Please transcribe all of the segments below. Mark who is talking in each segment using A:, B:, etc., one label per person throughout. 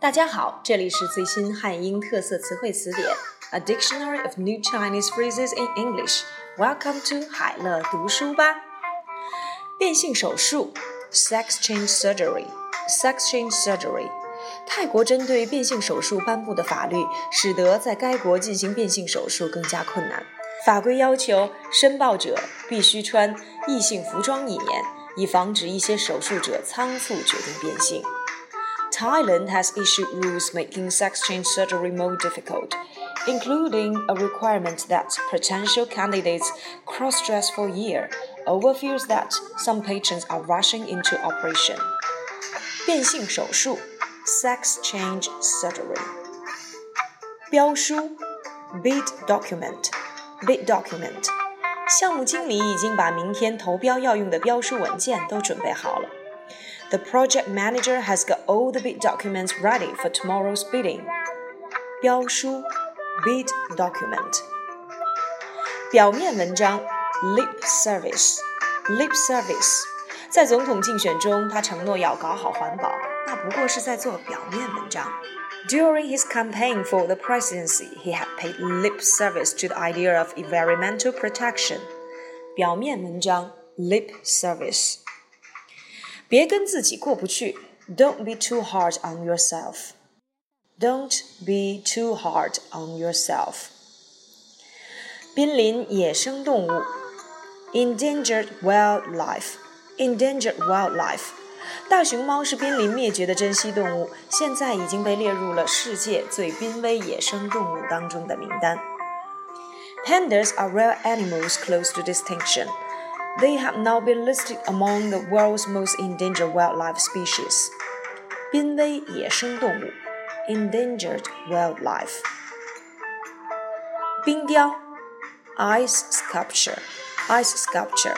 A: 大家好，这里是最新汉英特色词汇词典，A Dictionary of New Chinese Phrases in English。Welcome to 海乐读书吧。变性手术，sex change surgery，sex change surgery。泰国针对变性手术颁布的法律，使得在该国进行变性手术更加困难。法规要求申报者必须穿异性服装一年，以防止一些手术者仓促决定变性。Thailand has issued rules making sex change surgery more difficult, including a requirement that potential candidates cross dress for a year over fears that some patients are rushing into operation. 变性手术 sex change surgery. 标书 bid document bid document 项目经理已经把明天投标要用的标书文件都准备好了。 the project manager has got all the bid documents ready for tomorrow's bidding. 标书 bid document. 表面文章 lip service lip service。在总统竞选中，他承诺要搞好环保，那不过是在做表面文章。During his campaign for the presidency, he had paid lip service to the idea of environmental protection. 表面文章 lip service。 别跟自己过不去，Don't be too hard on yourself. Don't be too hard on yourself. 濒临野生动物，endangered wildlife. Endangered wildlife. 大熊猫是濒临灭绝的珍稀动物，现在已经被列入了世界最濒危野生动物当中的名单。Pandas are rare animals close to distinction. They have now been listed among the world's most endangered wildlife species. 濒危野生动物 endangered wildlife. 冰雕 ice sculpture ice sculpture.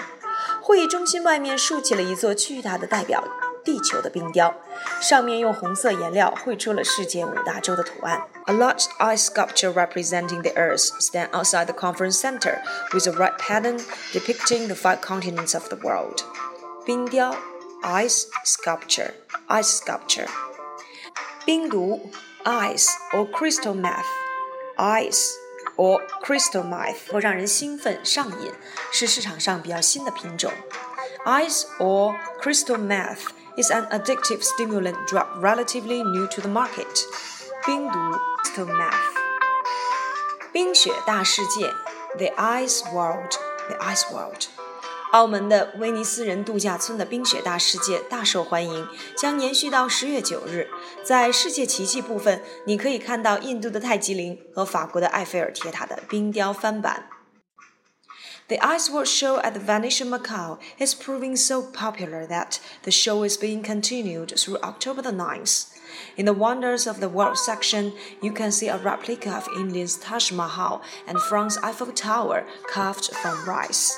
A: 会议中心外面竖起了一座巨大的代表 地球的冰雕，上面用红色颜料绘出了世界五大洲的图案。A large ice sculpture representing the Earth stands outside the conference center with a red pattern depicting the five continents of the world. 冰雕 ice sculpture ice sculpture. 冰毒 ice or crystal meth ice or crystal meth 会让人兴奋上瘾，是市场上比较新的品种。Ice or crystal meth is an addictive stimulant drug relatively new to the market. 冰毒 crystal meth. 冰雪大世界 The Ice World The Ice World. 澳门的威尼斯人度假村的冰雪大世界大受欢迎，将延续到十月九日。在世界奇迹部分，你可以看到印度的泰姬陵和法国的埃菲尔铁塔的冰雕翻版。 The Ice World Show at the Venetian Macau is proving so popular that the show is being continued through October the 9th. In the Wonders of the World section, you can see a replica of India's Taj Mahal and France's Eiffel Tower carved from rice.